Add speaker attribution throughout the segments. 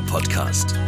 Speaker 1: Podcast.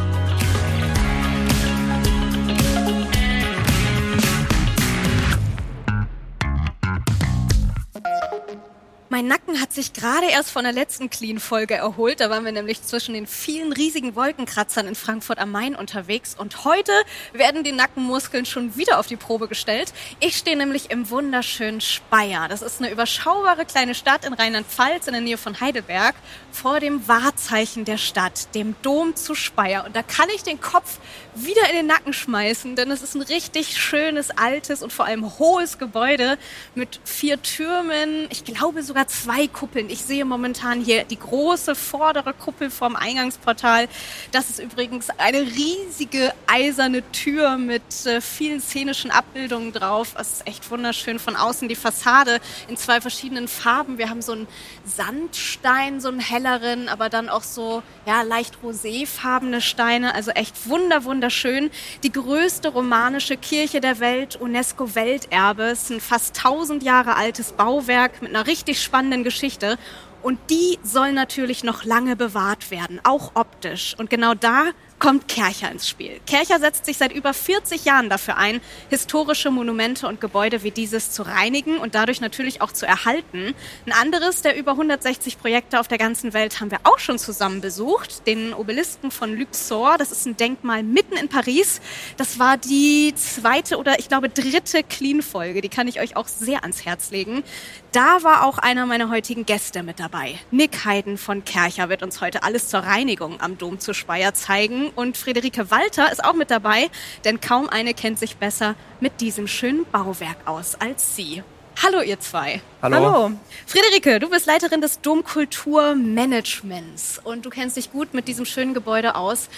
Speaker 2: Mein Nacken hat sich gerade erst von der letzten Clean-Folge erholt. Da waren wir nämlich zwischen den vielen riesigen Wolkenkratzern in Frankfurt am Main unterwegs. Und heute werden die Nackenmuskeln schon wieder auf die Probe gestellt. Ich stehe nämlich im wunderschönen Speyer. Das ist eine überschaubare kleine Stadt in Rheinland-Pfalz in der Nähe von Heidelberg vor dem Wahrzeichen der Stadt, dem Dom zu Speyer. Und da kann ich den Kopf wieder in den Nacken schmeißen, denn es ist ein richtig schönes, altes und vor allem hohes Gebäude mit vier Türmen. Ich glaube sogar zwei Kuppeln. Ich sehe momentan hier die große vordere Kuppel vom Eingangsportal. Das ist übrigens eine riesige eiserne Tür mit äh, vielen szenischen Abbildungen drauf. Es ist echt wunderschön. Von außen die Fassade in zwei verschiedenen Farben. Wir haben so einen Sandstein, so einen helleren, aber dann auch so ja, leicht roséfarbene Steine. Also echt wunder, wunderschön. Die größte romanische Kirche der Welt, UNESCO-Welterbe. Es ist ein fast 1000 Jahre altes Bauwerk mit einer richtig spannenden Geschichte. Und die soll natürlich noch lange bewahrt werden, auch optisch. Und genau da kommt Kercher ins Spiel. Kercher setzt sich seit über 40 Jahren dafür ein, historische Monumente und Gebäude wie dieses zu reinigen und dadurch natürlich auch zu erhalten. Ein anderes der über 160 Projekte auf der ganzen Welt haben wir auch schon zusammen besucht, den Obelisken von Luxor. Das ist ein Denkmal mitten in Paris. Das war die zweite oder ich glaube dritte Clean-Folge. Die kann ich euch auch sehr ans Herz legen. Da war auch einer meiner heutigen Gäste mit dabei. Nick Heiden von Kercher wird uns heute alles zur Reinigung am Dom zu Speyer zeigen und Friederike Walter ist auch mit dabei, denn kaum eine kennt sich besser mit diesem schönen Bauwerk aus als sie. Hallo ihr zwei.
Speaker 3: Hallo.
Speaker 2: Hallo. Friederike, du bist Leiterin des Domkulturmanagements und du kennst dich gut mit diesem schönen Gebäude aus.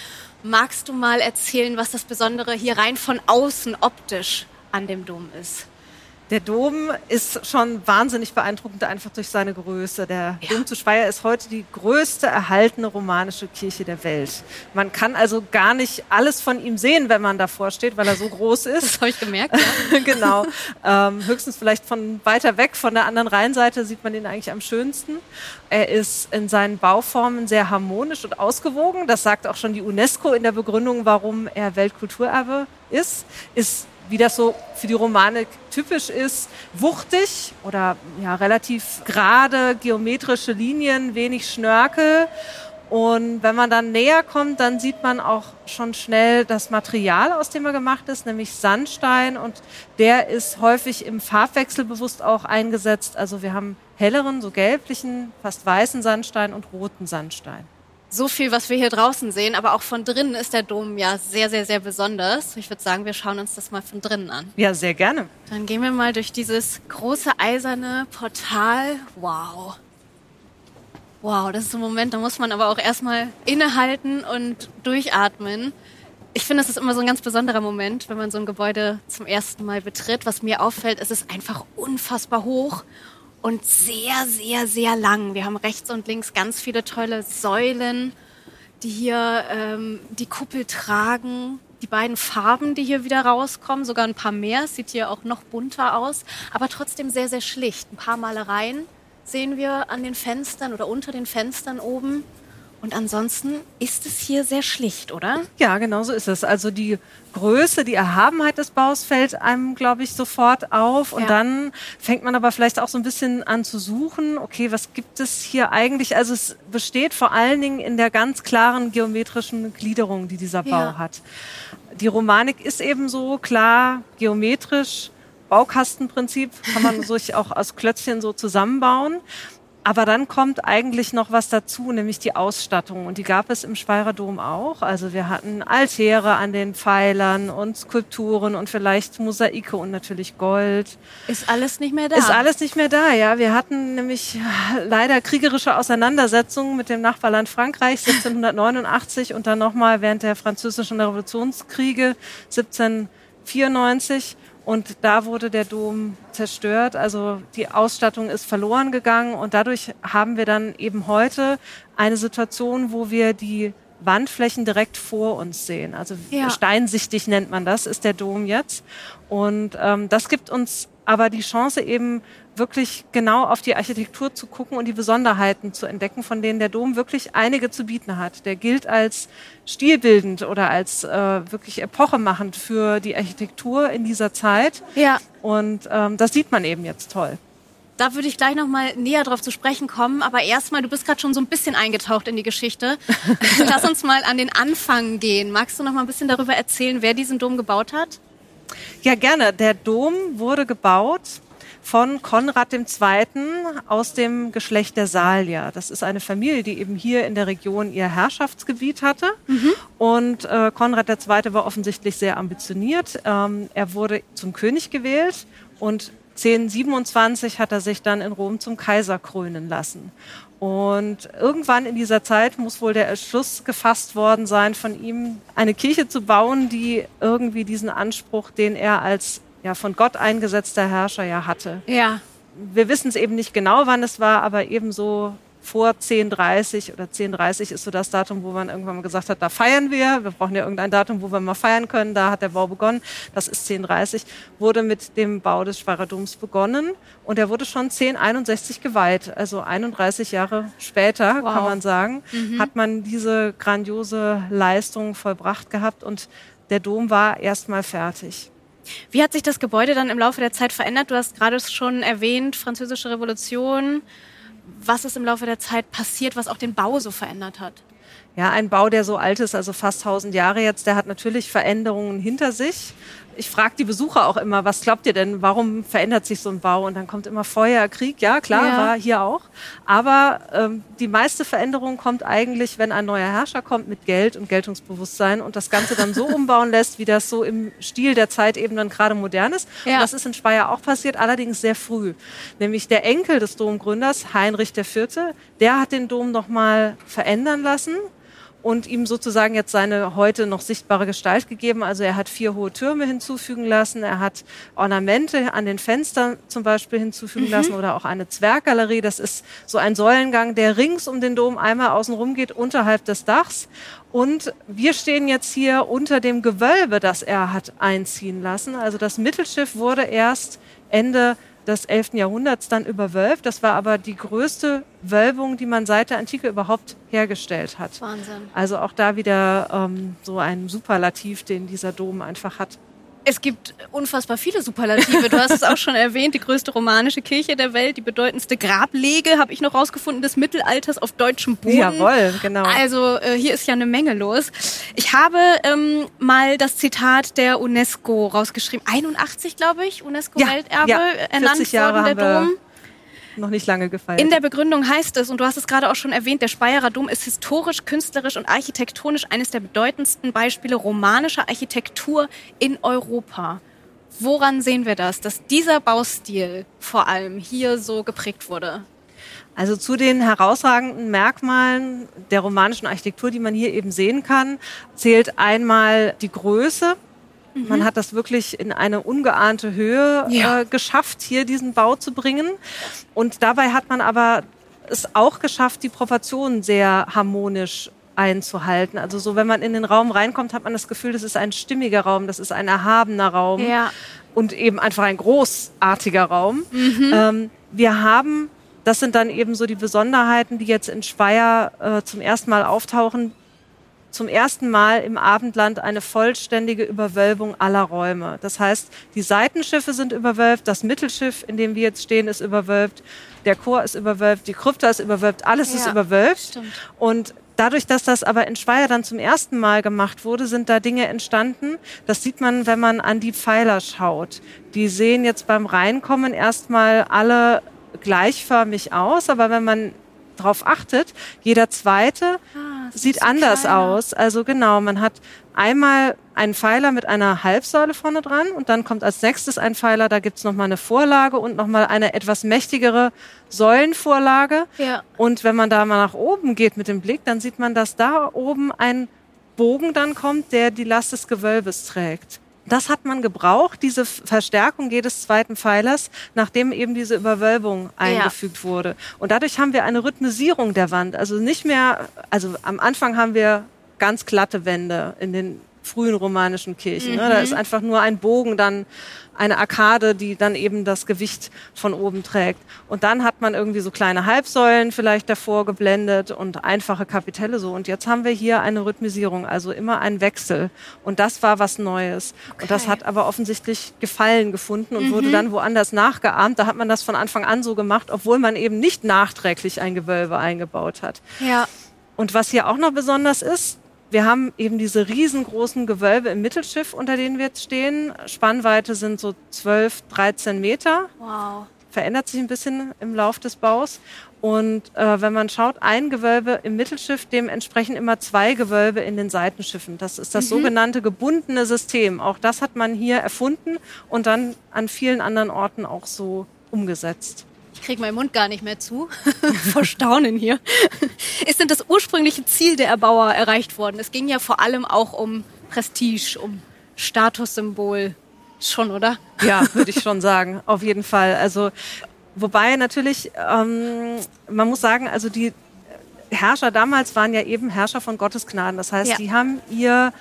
Speaker 2: Magst du mal erzählen, was das Besondere hier rein von außen optisch an dem Dom ist?
Speaker 3: Der Dom ist schon wahnsinnig beeindruckend, einfach durch seine Größe. Der ja. Dom zu Speyer ist heute die größte erhaltene romanische Kirche der Welt. Man kann also gar nicht alles von ihm sehen, wenn man davor steht, weil er so groß ist.
Speaker 2: Das habe ich gemerkt.
Speaker 3: Ja. genau. Ähm, höchstens vielleicht von weiter weg, von der anderen Rheinseite, sieht man ihn eigentlich am schönsten. Er ist in seinen Bauformen sehr harmonisch und ausgewogen. Das sagt auch schon die UNESCO in der Begründung, warum er Weltkulturerbe ist. Ist wie das so für die Romanik typisch ist, wuchtig oder ja, relativ gerade geometrische Linien, wenig Schnörkel. Und wenn man dann näher kommt, dann sieht man auch schon schnell das Material, aus dem er gemacht ist, nämlich Sandstein. Und der ist häufig im Farbwechsel bewusst auch eingesetzt. Also wir haben helleren, so gelblichen, fast weißen Sandstein und roten Sandstein
Speaker 2: so viel, was wir hier draußen sehen, aber auch von drinnen ist der Dom ja sehr, sehr, sehr besonders. Ich würde sagen, wir schauen uns das mal von drinnen an.
Speaker 3: Ja, sehr gerne.
Speaker 2: Dann gehen wir mal durch dieses große eiserne Portal. Wow. Wow, das ist ein Moment, da muss man aber auch erstmal innehalten und durchatmen. Ich finde, es ist immer so ein ganz besonderer Moment, wenn man so ein Gebäude zum ersten Mal betritt. Was mir auffällt, es ist einfach unfassbar hoch und sehr, sehr, sehr lang. Wir haben rechts und links ganz viele tolle Säulen, die hier ähm, die Kuppel tragen. Die beiden Farben, die hier wieder rauskommen, sogar ein paar mehr, sieht hier auch noch bunter aus, aber trotzdem sehr, sehr schlicht. Ein paar Malereien sehen wir an den Fenstern oder unter den Fenstern oben. Und ansonsten ist es hier sehr schlicht, oder?
Speaker 3: Ja, genau so ist es. Also die Größe, die Erhabenheit des Baus fällt einem, glaube ich, sofort auf. Und ja. dann fängt man aber vielleicht auch so ein bisschen an zu suchen, okay, was gibt es hier eigentlich? Also es besteht vor allen Dingen in der ganz klaren geometrischen Gliederung, die dieser Bau ja. hat. Die Romanik ist eben so klar geometrisch. Baukastenprinzip kann man sich auch aus Klötzchen so zusammenbauen. Aber dann kommt eigentlich noch was dazu, nämlich die Ausstattung. Und die gab es im Speyerer Dom auch. Also wir hatten Altäre an den Pfeilern und Skulpturen und vielleicht Mosaike und natürlich Gold.
Speaker 2: Ist alles nicht mehr da?
Speaker 3: Ist alles nicht mehr da, ja. Wir hatten nämlich leider kriegerische Auseinandersetzungen mit dem Nachbarland Frankreich 1789 und dann nochmal während der französischen Revolutionskriege 1794. Und da wurde der Dom zerstört, also die Ausstattung ist verloren gegangen und dadurch haben wir dann eben heute eine Situation, wo wir die Wandflächen direkt vor uns sehen. Also ja. steinsichtig nennt man das, ist der Dom jetzt. Und ähm, das gibt uns aber die Chance eben wirklich genau auf die Architektur zu gucken und die Besonderheiten zu entdecken, von denen der Dom wirklich einige zu bieten hat. Der gilt als stilbildend oder als äh, wirklich epochemachend für die Architektur in dieser Zeit.
Speaker 2: Ja.
Speaker 3: Und ähm, das sieht man eben jetzt toll.
Speaker 2: Da würde ich gleich noch mal näher drauf zu sprechen kommen. Aber erstmal, du bist gerade schon so ein bisschen eingetaucht in die Geschichte. Lass uns mal an den Anfang gehen. Magst du noch mal ein bisschen darüber erzählen, wer diesen Dom gebaut hat?
Speaker 3: Ja, gerne. Der Dom wurde gebaut von Konrad II. aus dem Geschlecht der Salier. Das ist eine Familie, die eben hier in der Region ihr Herrschaftsgebiet hatte. Mhm. Und äh, Konrad II. war offensichtlich sehr ambitioniert. Ähm, er wurde zum König gewählt und 1027 hat er sich dann in Rom zum Kaiser krönen lassen. Und irgendwann in dieser Zeit muss wohl der Entschluss gefasst worden sein, von ihm eine Kirche zu bauen, die irgendwie diesen Anspruch, den er als ja von Gott eingesetzter Herrscher ja hatte.
Speaker 2: Ja.
Speaker 3: Wir wissen es eben nicht genau, wann es war, aber ebenso vor 10.30 oder 10.30 ist so das Datum, wo man irgendwann mal gesagt hat, da feiern wir. Wir brauchen ja irgendein Datum, wo wir mal feiern können. Da hat der Bau begonnen. Das ist 10.30. Wurde mit dem Bau des Doms begonnen und er wurde schon 1061 geweiht. Also 31 Jahre später, wow. kann man sagen, mhm. hat man diese grandiose Leistung vollbracht gehabt und der Dom war erstmal fertig.
Speaker 2: Wie hat sich das Gebäude dann im Laufe der Zeit verändert? Du hast gerade schon erwähnt, Französische Revolution. Was ist im Laufe der Zeit passiert, was auch den Bau so verändert hat?
Speaker 3: Ja, ein Bau, der so alt ist, also fast 1000 Jahre jetzt, der hat natürlich Veränderungen hinter sich ich frage die Besucher auch immer, was glaubt ihr denn, warum verändert sich so ein Bau? Und dann kommt immer Feuer, Krieg, ja klar, ja. war hier auch. Aber ähm, die meiste Veränderung kommt eigentlich, wenn ein neuer Herrscher kommt mit Geld und Geltungsbewusstsein und das Ganze dann so umbauen lässt, wie das so im Stil der Zeit eben dann gerade modern ist. Ja. Und das ist in Speyer auch passiert, allerdings sehr früh. Nämlich der Enkel des Domgründers, Heinrich IV., der hat den Dom nochmal verändern lassen und ihm sozusagen jetzt seine heute noch sichtbare Gestalt gegeben. Also er hat vier hohe Türme hinzufügen lassen, er hat Ornamente an den Fenstern zum Beispiel hinzufügen mhm. lassen oder auch eine Zwerggalerie. Das ist so ein Säulengang, der rings um den Dom einmal außenrum geht, unterhalb des Dachs. Und wir stehen jetzt hier unter dem Gewölbe, das er hat einziehen lassen. Also das Mittelschiff wurde erst Ende des 11. Jahrhunderts dann überwölbt. Das war aber die größte Wölbung, die man seit der Antike überhaupt hergestellt hat.
Speaker 2: Wahnsinn.
Speaker 3: Also auch da wieder ähm, so ein Superlativ, den dieser Dom einfach hat.
Speaker 2: Es gibt unfassbar viele Superlative. Du hast es auch schon erwähnt, die größte romanische Kirche der Welt, die bedeutendste Grablege, habe ich noch rausgefunden, des Mittelalters auf deutschem Boden.
Speaker 3: Jawohl, genau.
Speaker 2: Also äh, hier ist ja eine Menge los. Ich habe ähm, mal das Zitat der UNESCO rausgeschrieben. 81, glaube ich, UNESCO-Welterbe
Speaker 3: ja,
Speaker 2: ja, ernannt worden, der Dom
Speaker 3: noch nicht lange gefeiert.
Speaker 2: In der Begründung heißt es, und du hast es gerade auch schon erwähnt, der Speyerer Dom ist historisch, künstlerisch und architektonisch eines der bedeutendsten Beispiele romanischer Architektur in Europa. Woran sehen wir das, dass dieser Baustil vor allem hier so geprägt wurde?
Speaker 3: Also zu den herausragenden Merkmalen der romanischen Architektur, die man hier eben sehen kann, zählt einmal die Größe. Mhm. Man hat das wirklich in eine ungeahnte Höhe ja. äh, geschafft, hier diesen Bau zu bringen. Und dabei hat man aber es auch geschafft, die Proportionen sehr harmonisch einzuhalten. Also so, wenn man in den Raum reinkommt, hat man das Gefühl, das ist ein stimmiger Raum, das ist ein erhabener Raum
Speaker 2: ja.
Speaker 3: und eben einfach ein großartiger Raum. Mhm. Ähm, wir haben, das sind dann eben so die Besonderheiten, die jetzt in Speyer äh, zum ersten Mal auftauchen, zum ersten Mal im Abendland eine vollständige Überwölbung aller Räume. Das heißt, die Seitenschiffe sind überwölbt, das Mittelschiff, in dem wir jetzt stehen, ist überwölbt, der Chor ist überwölbt, die Krypta ist überwölbt, alles ja, ist überwölbt.
Speaker 2: Stimmt.
Speaker 3: Und Dadurch, dass das aber in Speyer dann zum ersten Mal gemacht wurde, sind da Dinge entstanden. Das sieht man, wenn man an die Pfeiler schaut. Die sehen jetzt beim Reinkommen erstmal alle gleichförmig aus, aber wenn man darauf achtet, jeder zweite ah, sieht anders kleiner. aus. Also genau, man hat einmal einen Pfeiler mit einer Halbsäule vorne dran und dann kommt als nächstes ein Pfeiler, da gibt's nochmal eine Vorlage und nochmal eine etwas mächtigere Säulenvorlage.
Speaker 2: Ja.
Speaker 3: Und wenn man da mal nach oben geht mit dem Blick, dann sieht man, dass da oben ein Bogen dann kommt, der die Last des Gewölbes trägt. Das hat man gebraucht, diese Verstärkung jedes zweiten Pfeilers, nachdem eben diese Überwölbung eingefügt ja. wurde. Und dadurch haben wir eine Rhythmisierung der Wand. Also nicht mehr, also am Anfang haben wir ganz glatte Wände in den frühen romanischen Kirchen. Mhm. Ne? Da ist mhm. einfach nur ein Bogen dann eine Arkade, die dann eben das Gewicht von oben trägt. Und dann hat man irgendwie so kleine Halbsäulen vielleicht davor geblendet und einfache Kapitelle so. Und jetzt haben wir hier eine Rhythmisierung, also immer ein Wechsel. Und das war was Neues. Okay. Und das hat aber offensichtlich Gefallen gefunden und mhm. wurde dann woanders nachgeahmt. Da hat man das von Anfang an so gemacht, obwohl man eben nicht nachträglich ein Gewölbe eingebaut hat.
Speaker 2: Ja.
Speaker 3: Und was hier auch noch besonders ist, wir haben eben diese riesengroßen Gewölbe im Mittelschiff, unter denen wir jetzt stehen. Spannweite sind so 12, 13 Meter.
Speaker 2: Wow.
Speaker 3: Verändert sich ein bisschen im Lauf des Baus. Und äh, wenn man schaut, ein Gewölbe im Mittelschiff, dem entsprechen immer zwei Gewölbe in den Seitenschiffen. Das ist das mhm. sogenannte gebundene System. Auch das hat man hier erfunden und dann an vielen anderen Orten auch so umgesetzt.
Speaker 2: Ich kriege meinen Mund gar nicht mehr zu. Vor Staunen hier. Ist denn das ursprüngliche Ziel der Erbauer erreicht worden? Es ging ja vor allem auch um Prestige, um Statussymbol. Schon, oder?
Speaker 3: Ja, würde ich schon sagen. Auf jeden Fall. Also, wobei natürlich, ähm, man muss sagen, also die Herrscher damals waren ja eben Herrscher von Gottes Gnaden. Das heißt, ja. die haben ihr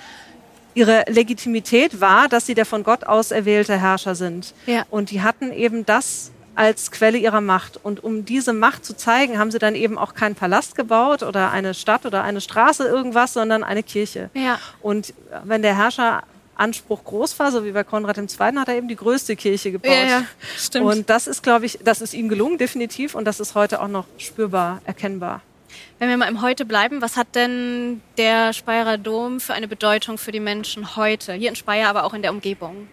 Speaker 3: ihre Legitimität war, dass sie der von Gott auserwählte Herrscher sind.
Speaker 2: Ja.
Speaker 3: Und die hatten eben das als Quelle ihrer Macht. Und um diese Macht zu zeigen, haben sie dann eben auch keinen Palast gebaut oder eine Stadt oder eine Straße, irgendwas, sondern eine Kirche.
Speaker 2: Ja.
Speaker 3: Und wenn der Herrscher Anspruch groß war, so wie bei Konrad II., hat er eben die größte Kirche gebaut.
Speaker 2: Ja, ja, stimmt.
Speaker 3: Und das ist, glaube ich, das ist ihm gelungen, definitiv. Und das ist heute auch noch spürbar, erkennbar.
Speaker 2: Wenn wir mal im Heute bleiben, was hat denn der Speyerer Dom für eine Bedeutung für die Menschen heute? Hier in Speyer, aber auch in der Umgebung?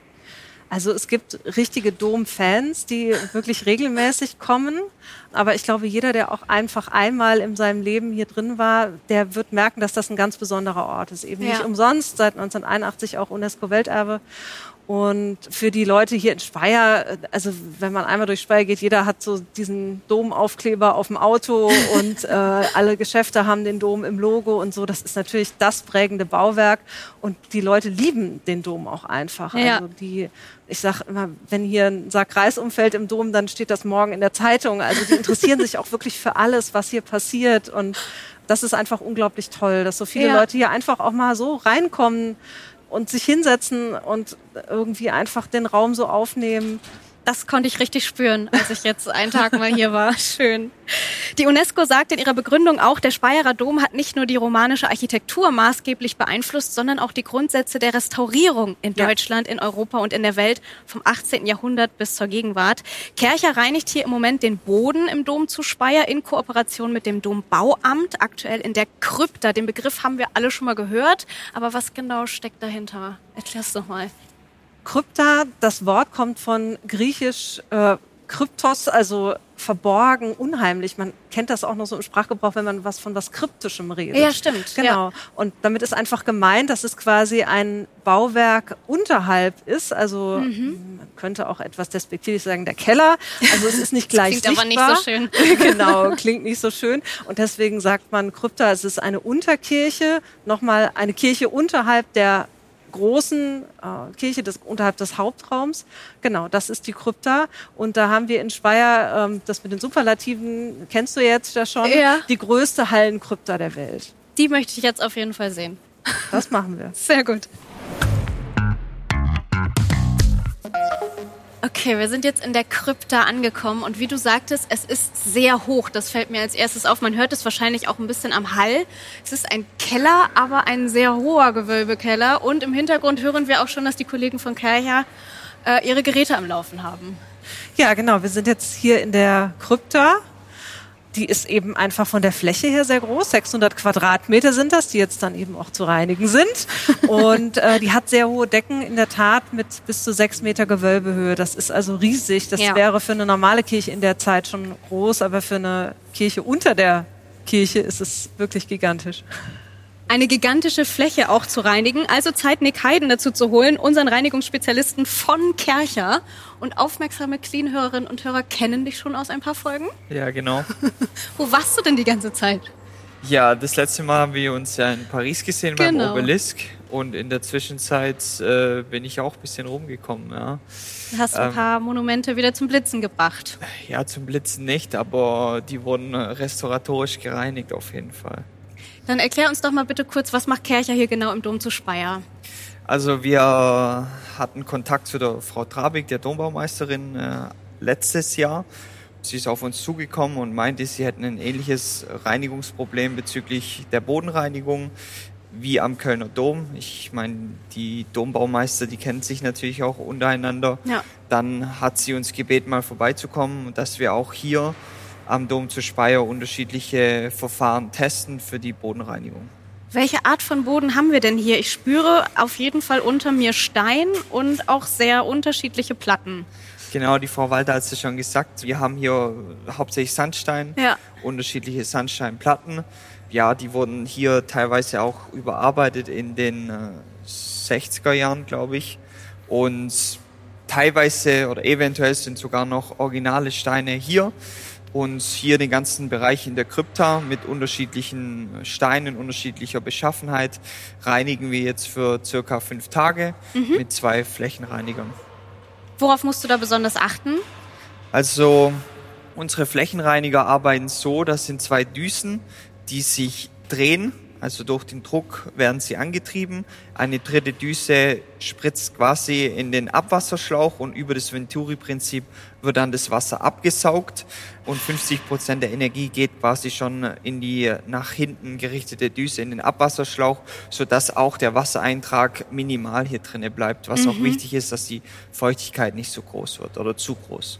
Speaker 3: Also es gibt richtige Dom-Fans, die wirklich regelmäßig kommen. Aber ich glaube, jeder, der auch einfach einmal in seinem Leben hier drin war, der wird merken, dass das ein ganz besonderer Ort ist. Eben ja. nicht umsonst, seit 1981 auch UNESCO-Welterbe. Und für die Leute hier in Speyer, also wenn man einmal durch Speyer geht, jeder hat so diesen Domaufkleber auf dem Auto und äh, alle Geschäfte haben den Dom im Logo und so. Das ist natürlich das prägende Bauwerk und die Leute lieben den Dom auch einfach.
Speaker 2: Ja.
Speaker 3: Also die, ich sag immer, wenn hier ein Sack Reis umfällt im Dom, dann steht das morgen in der Zeitung. Also die interessieren sich auch wirklich für alles, was hier passiert und das ist einfach unglaublich toll, dass so viele ja. Leute hier einfach auch mal so reinkommen und sich hinsetzen und irgendwie einfach den Raum so aufnehmen.
Speaker 2: Das konnte ich richtig spüren, als ich jetzt einen Tag mal hier war. Schön. Die UNESCO sagt in ihrer Begründung auch, der Speyerer Dom hat nicht nur die romanische Architektur maßgeblich beeinflusst, sondern auch die Grundsätze der Restaurierung in ja. Deutschland, in Europa und in der Welt vom 18. Jahrhundert bis zur Gegenwart. Kercher reinigt hier im Moment den Boden im Dom zu Speyer in Kooperation mit dem Dombauamt, aktuell in der Krypta. Den Begriff haben wir alle schon mal gehört, aber was genau steckt dahinter? Erklär's doch mal.
Speaker 3: Krypta, das Wort kommt von griechisch äh, Kryptos, also verborgen, unheimlich. Man kennt das auch noch so im Sprachgebrauch, wenn man was von was Kryptischem redet.
Speaker 2: Ja, stimmt.
Speaker 3: Genau.
Speaker 2: Ja.
Speaker 3: Und damit ist einfach gemeint, dass es quasi ein Bauwerk unterhalb ist. Also mhm. man könnte auch etwas despektierlich sagen, der Keller. Also es ist nicht gleich
Speaker 2: klingt
Speaker 3: sichtbar.
Speaker 2: aber nicht so schön.
Speaker 3: genau, klingt nicht so schön. Und deswegen sagt man Krypta, es ist eine Unterkirche, nochmal eine Kirche unterhalb der großen äh, Kirche des, unterhalb des Hauptraums. Genau, das ist die Krypta. Und da haben wir in Speyer, ähm, das mit den Superlativen, kennst du jetzt ja schon,
Speaker 2: ja.
Speaker 3: die größte Hallenkrypta der Welt.
Speaker 2: Die möchte ich jetzt auf jeden Fall sehen.
Speaker 3: Das machen wir.
Speaker 2: Sehr gut. Okay, wir sind jetzt in der Krypta angekommen und wie du sagtest, es ist sehr hoch. Das fällt mir als erstes auf. Man hört es wahrscheinlich auch ein bisschen am Hall. Es ist ein Keller, aber ein sehr hoher Gewölbekeller und im Hintergrund hören wir auch schon, dass die Kollegen von Kercher äh, ihre Geräte am Laufen haben.
Speaker 3: Ja, genau. Wir sind jetzt hier in der Krypta die ist eben einfach von der Fläche her sehr groß. 600 Quadratmeter sind das, die jetzt dann eben auch zu reinigen sind. Und äh, die hat sehr hohe Decken, in der Tat mit bis zu sechs Meter Gewölbehöhe. Das ist also riesig. Das ja. wäre für eine normale Kirche in der Zeit schon groß, aber für eine Kirche unter der Kirche ist es wirklich gigantisch
Speaker 2: eine gigantische Fläche auch zu reinigen. Also Zeit, Nick Heiden dazu zu holen, unseren Reinigungsspezialisten von Kercher. Und aufmerksame Clean-Hörerinnen und Hörer kennen dich schon aus ein paar Folgen.
Speaker 1: Ja, genau.
Speaker 2: Wo warst du denn die ganze Zeit?
Speaker 1: Ja, das letzte Mal haben wir uns ja in Paris gesehen genau. beim Obelisk. Und in der Zwischenzeit äh, bin ich auch ein bisschen rumgekommen. Ja.
Speaker 2: Du hast ein ähm, paar Monumente wieder zum Blitzen gebracht.
Speaker 1: Ja, zum Blitzen nicht, aber die wurden restauratorisch gereinigt auf jeden Fall.
Speaker 2: Dann erklär uns doch mal bitte kurz, was macht Kercher hier genau im Dom zu Speyer?
Speaker 1: Also wir hatten Kontakt zu der Frau Trabig, der Dombaumeisterin, äh, letztes Jahr. Sie ist auf uns zugekommen und meinte, sie hätten ein ähnliches Reinigungsproblem bezüglich der Bodenreinigung wie am Kölner Dom. Ich meine, die Dombaumeister, die kennen sich natürlich auch untereinander. Ja. Dann hat sie uns gebeten, mal vorbeizukommen, dass wir auch hier am Dom zu Speyer unterschiedliche Verfahren testen für die Bodenreinigung.
Speaker 2: Welche Art von Boden haben wir denn hier? Ich spüre auf jeden Fall unter mir Stein und auch sehr unterschiedliche Platten.
Speaker 1: Genau, die Frau Walter hat es schon gesagt. Wir haben hier hauptsächlich Sandstein, ja. unterschiedliche Sandsteinplatten ja, die wurden hier teilweise auch überarbeitet in den äh, 60er Jahren, glaube ich. Und teilweise oder eventuell sind sogar noch originale Steine hier. Und hier den ganzen Bereich in der Krypta mit unterschiedlichen Steinen, unterschiedlicher Beschaffenheit reinigen wir jetzt für circa fünf Tage mhm. mit zwei Flächenreinigern.
Speaker 2: Worauf musst du da besonders achten?
Speaker 1: Also unsere Flächenreiniger arbeiten so, das sind zwei Düsen, die sich drehen, also durch den Druck werden sie angetrieben. Eine dritte Düse spritzt quasi in den Abwasserschlauch und über das Venturi-Prinzip wird dann das Wasser abgesaugt und 50 Prozent der Energie geht quasi schon in die nach hinten gerichtete Düse in den Abwasserschlauch, sodass auch der Wassereintrag minimal hier drinnen bleibt. Was mhm. auch wichtig ist, dass die Feuchtigkeit nicht so groß wird oder zu groß.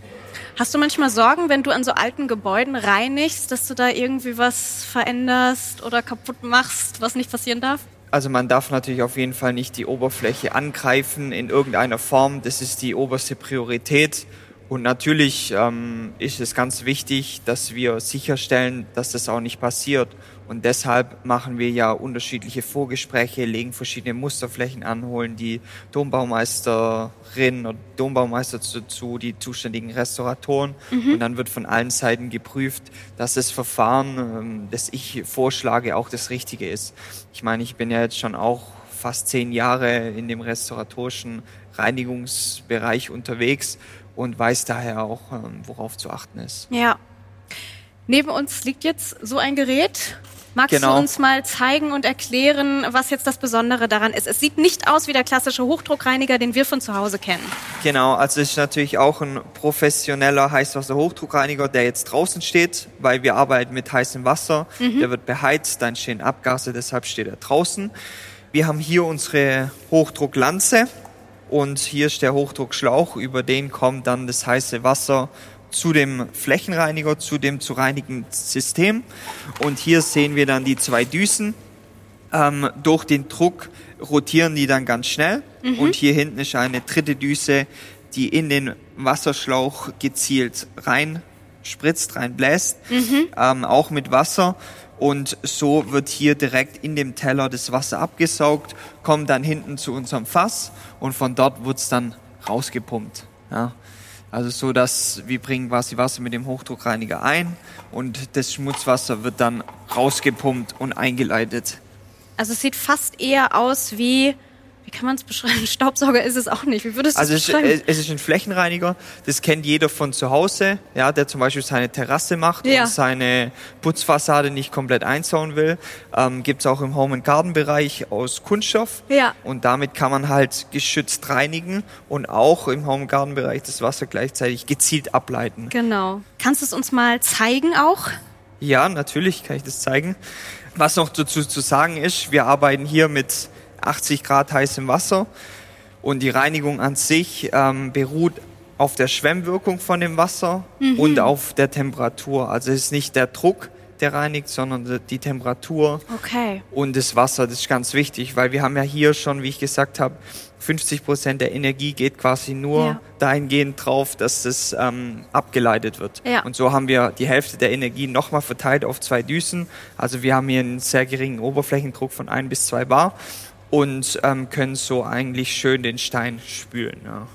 Speaker 2: Hast du manchmal Sorgen, wenn du an so alten Gebäuden reinigst, dass du da irgendwie was veränderst oder kaputt machst, was nicht passieren darf?
Speaker 1: Also man darf natürlich auf jeden Fall nicht die Oberfläche angreifen in irgendeiner Form. Das ist die oberste Priorität. Und natürlich ähm, ist es ganz wichtig, dass wir sicherstellen, dass das auch nicht passiert. Und deshalb machen wir ja unterschiedliche Vorgespräche, legen verschiedene Musterflächen an, holen die Dombaumeisterin oder Dombaumeister dazu, die zuständigen Restauratoren. Mhm. Und dann wird von allen Seiten geprüft, dass das Verfahren, ähm, das ich vorschlage, auch das Richtige ist. Ich meine, ich bin ja jetzt schon auch fast zehn Jahre in dem restauratorischen Reinigungsbereich unterwegs und weiß daher auch, ähm, worauf zu achten ist.
Speaker 2: Ja. Neben uns liegt jetzt so ein Gerät. Magst genau. du uns mal zeigen und erklären, was jetzt das Besondere daran ist? Es sieht nicht aus wie der klassische Hochdruckreiniger, den wir von zu Hause kennen.
Speaker 1: Genau, also es ist natürlich auch ein professioneller Heißwasser-Hochdruckreiniger, der jetzt draußen steht, weil wir arbeiten mit heißem Wasser. Mhm. Der wird beheizt, dann stehen Abgase, deshalb steht er draußen. Wir haben hier unsere Hochdrucklanze und hier ist der Hochdruckschlauch, über den kommt dann das heiße Wasser zu dem Flächenreiniger, zu dem zu reinigenden System. Und hier sehen wir dann die zwei Düsen. Ähm, durch den Druck rotieren die dann ganz schnell. Mhm. Und hier hinten ist eine dritte Düse, die in den Wasserschlauch gezielt rein spritzt, reinbläst, mhm. ähm, auch mit Wasser. Und so wird hier direkt in dem Teller das Wasser abgesaugt, kommt dann hinten zu unserem Fass und von dort wird es dann rausgepumpt. Ja. Also so, dass wir bringen quasi Wasser mit dem Hochdruckreiniger ein und das Schmutzwasser wird dann rausgepumpt und eingeleitet.
Speaker 2: Also es sieht fast eher aus wie kann man es beschreiben? Staubsauger ist es auch nicht. Wie würdest du
Speaker 1: also
Speaker 2: es beschreiben?
Speaker 1: Also es ist ein Flächenreiniger. Das kennt jeder von zu Hause, ja, der zum Beispiel seine Terrasse macht ja. und seine Putzfassade nicht komplett einsauen will. Ähm, Gibt es auch im Home- and Garden-Bereich aus Kunststoff. Ja. Und damit kann man halt geschützt reinigen und auch im Home- and Garden-Bereich das Wasser gleichzeitig gezielt ableiten.
Speaker 2: Genau. Kannst du es uns mal zeigen auch?
Speaker 1: Ja, natürlich kann ich das zeigen. Was noch dazu zu sagen ist, wir arbeiten hier mit 80 Grad heißem Wasser. Und die Reinigung an sich ähm, beruht auf der Schwemmwirkung von dem Wasser mhm. und auf der Temperatur. Also es ist nicht der Druck, der reinigt, sondern die Temperatur okay. und das Wasser. Das ist ganz wichtig, weil wir haben ja hier schon, wie ich gesagt habe, 50 Prozent der Energie geht quasi nur ja. dahingehend drauf, dass es ähm, abgeleitet wird. Ja. Und so haben wir die Hälfte der Energie nochmal verteilt auf zwei Düsen. Also wir haben hier einen sehr geringen Oberflächendruck von ein bis zwei Bar und ähm, können so eigentlich schön den Stein spülen. Ja.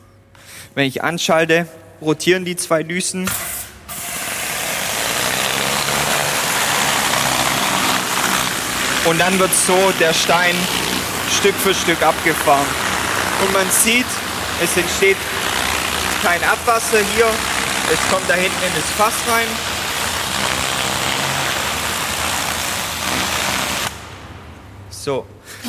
Speaker 1: Wenn ich anschalte, rotieren die zwei Düsen. Und dann wird so der Stein Stück für Stück abgefahren. Und man sieht, es entsteht kein Abwasser hier. Es kommt da hinten in das Fass rein. So,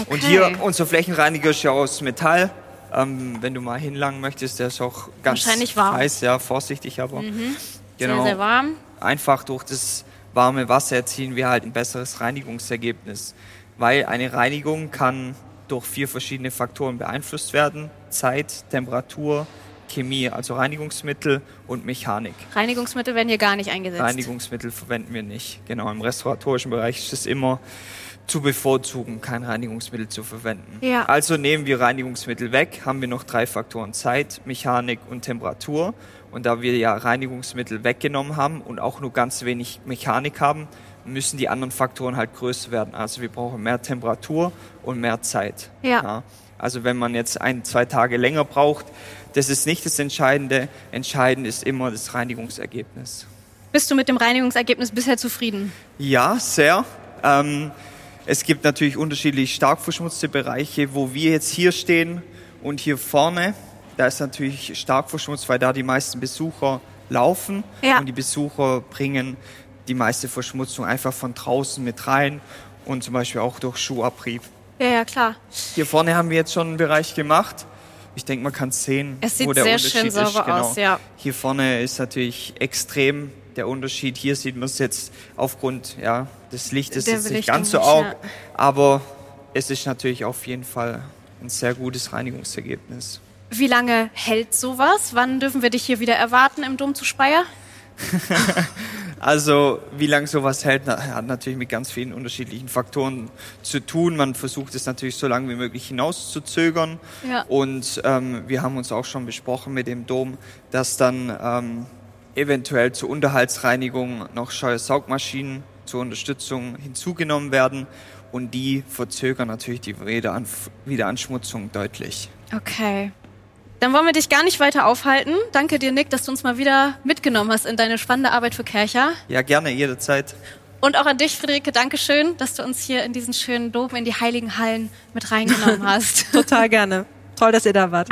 Speaker 1: Und
Speaker 2: Okay.
Speaker 1: hier, unser Flächenreiniger ist ja aus Metall. Ähm, wenn du mal hinlangen möchtest, der ist auch ganz
Speaker 2: Wahrscheinlich warm. Mhm.
Speaker 1: heiß, ja, vorsichtig, aber genau.
Speaker 2: Sehr, sehr warm.
Speaker 1: einfach durch das warme Wasser erzielen wir halt ein besseres Reinigungsergebnis. Weil eine Reinigung kann durch vier verschiedene Faktoren beeinflusst werden. Zeit, Temperatur, Chemie, also Reinigungsmittel und Mechanik.
Speaker 2: Reinigungsmittel werden hier gar nicht eingesetzt.
Speaker 1: Reinigungsmittel verwenden wir nicht. Genau, im restauratorischen Bereich ist es immer zu bevorzugen, kein Reinigungsmittel zu verwenden.
Speaker 2: Ja.
Speaker 1: Also nehmen wir Reinigungsmittel weg, haben wir noch drei Faktoren Zeit, Mechanik und Temperatur. Und da wir ja Reinigungsmittel weggenommen haben und auch nur ganz wenig Mechanik haben, müssen die anderen Faktoren halt größer werden. Also wir brauchen mehr Temperatur und mehr Zeit.
Speaker 2: Ja.
Speaker 1: Also wenn man jetzt ein, zwei Tage länger braucht, das ist nicht das Entscheidende. Entscheidend ist immer das Reinigungsergebnis.
Speaker 2: Bist du mit dem Reinigungsergebnis bisher zufrieden?
Speaker 1: Ja, sehr. Ähm, es gibt natürlich unterschiedlich stark verschmutzte Bereiche, wo wir jetzt hier stehen und hier vorne. Da ist natürlich stark verschmutzt, weil da die meisten Besucher laufen
Speaker 2: Ja.
Speaker 1: und die Besucher bringen die meiste Verschmutzung einfach von draußen mit rein und zum Beispiel auch durch Schuhabrieb.
Speaker 2: Ja, ja, klar.
Speaker 1: Hier vorne haben wir jetzt schon einen Bereich gemacht. Ich denke, man kann sehen,
Speaker 2: Es sieht
Speaker 1: wo der
Speaker 2: sehr
Speaker 1: Unterschied
Speaker 2: schön
Speaker 1: ist. Genau.
Speaker 2: sauber aus, ja.
Speaker 1: Hier vorne ist natürlich extrem der Unterschied. Hier sieht man es jetzt aufgrund ja, des Lichtes
Speaker 2: Der
Speaker 1: jetzt nicht ganz so arg,
Speaker 2: nicht,
Speaker 1: aber es ist natürlich auf jeden Fall ein sehr gutes Reinigungsergebnis.
Speaker 2: Wie lange hält sowas? Wann dürfen wir dich hier wieder erwarten im Dom zu Speyer?
Speaker 1: Also wie lange sowas hält, hat natürlich mit ganz vielen unterschiedlichen Faktoren zu tun. Man versucht es natürlich so lange wie möglich hinauszuzögern.
Speaker 2: Ja.
Speaker 1: Und ähm, wir haben uns auch schon besprochen mit dem Dom, dass dann ähm, eventuell zur Unterhaltsreinigung noch Scheuersaugmaschinen zur Unterstützung hinzugenommen werden. Und die verzögern natürlich die Wiederanschmutzung deutlich.
Speaker 2: Okay. Dann wollen wir dich gar nicht weiter aufhalten. Danke dir, Nick, dass du uns mal wieder mitgenommen hast in deine spannende Arbeit für Kercher.
Speaker 1: Ja, gerne, jederzeit.
Speaker 2: Und auch an dich, Friederike, Dankeschön, dass du uns hier in diesen schönen Dom, in die heiligen Hallen mit reingenommen hast.
Speaker 3: Total gerne. Toll, dass ihr da wart.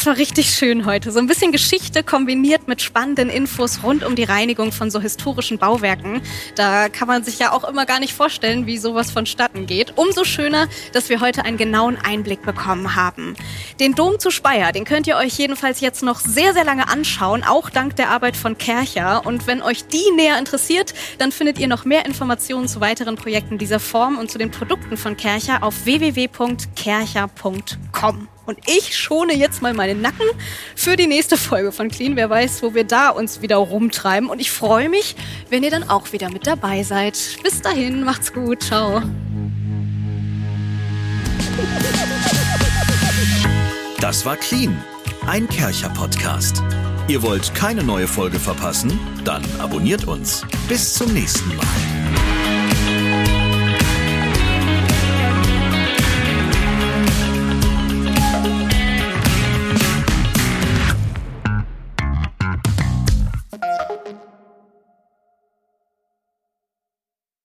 Speaker 2: Das war richtig schön heute. So ein bisschen Geschichte kombiniert mit spannenden Infos rund um die Reinigung von so historischen Bauwerken. Da kann man sich ja auch immer gar nicht vorstellen, wie sowas vonstatten geht. Umso schöner, dass wir heute einen genauen Einblick bekommen haben. Den Dom zu Speyer, den könnt ihr euch jedenfalls jetzt noch sehr, sehr lange anschauen, auch dank der Arbeit von Kercher. Und wenn euch die näher interessiert, dann findet ihr noch mehr Informationen zu weiteren Projekten dieser Form und zu den Produkten von Kercher auf www.kercher.com. Und ich schone jetzt mal meinen Nacken für die nächste Folge von Clean. Wer weiß, wo wir da uns wieder rumtreiben. Und ich freue mich, wenn ihr dann auch wieder mit dabei seid. Bis dahin, macht's gut. Ciao.
Speaker 4: Das war Clean, ein Kercher-Podcast. Ihr wollt keine neue Folge verpassen? Dann abonniert uns. Bis zum nächsten Mal.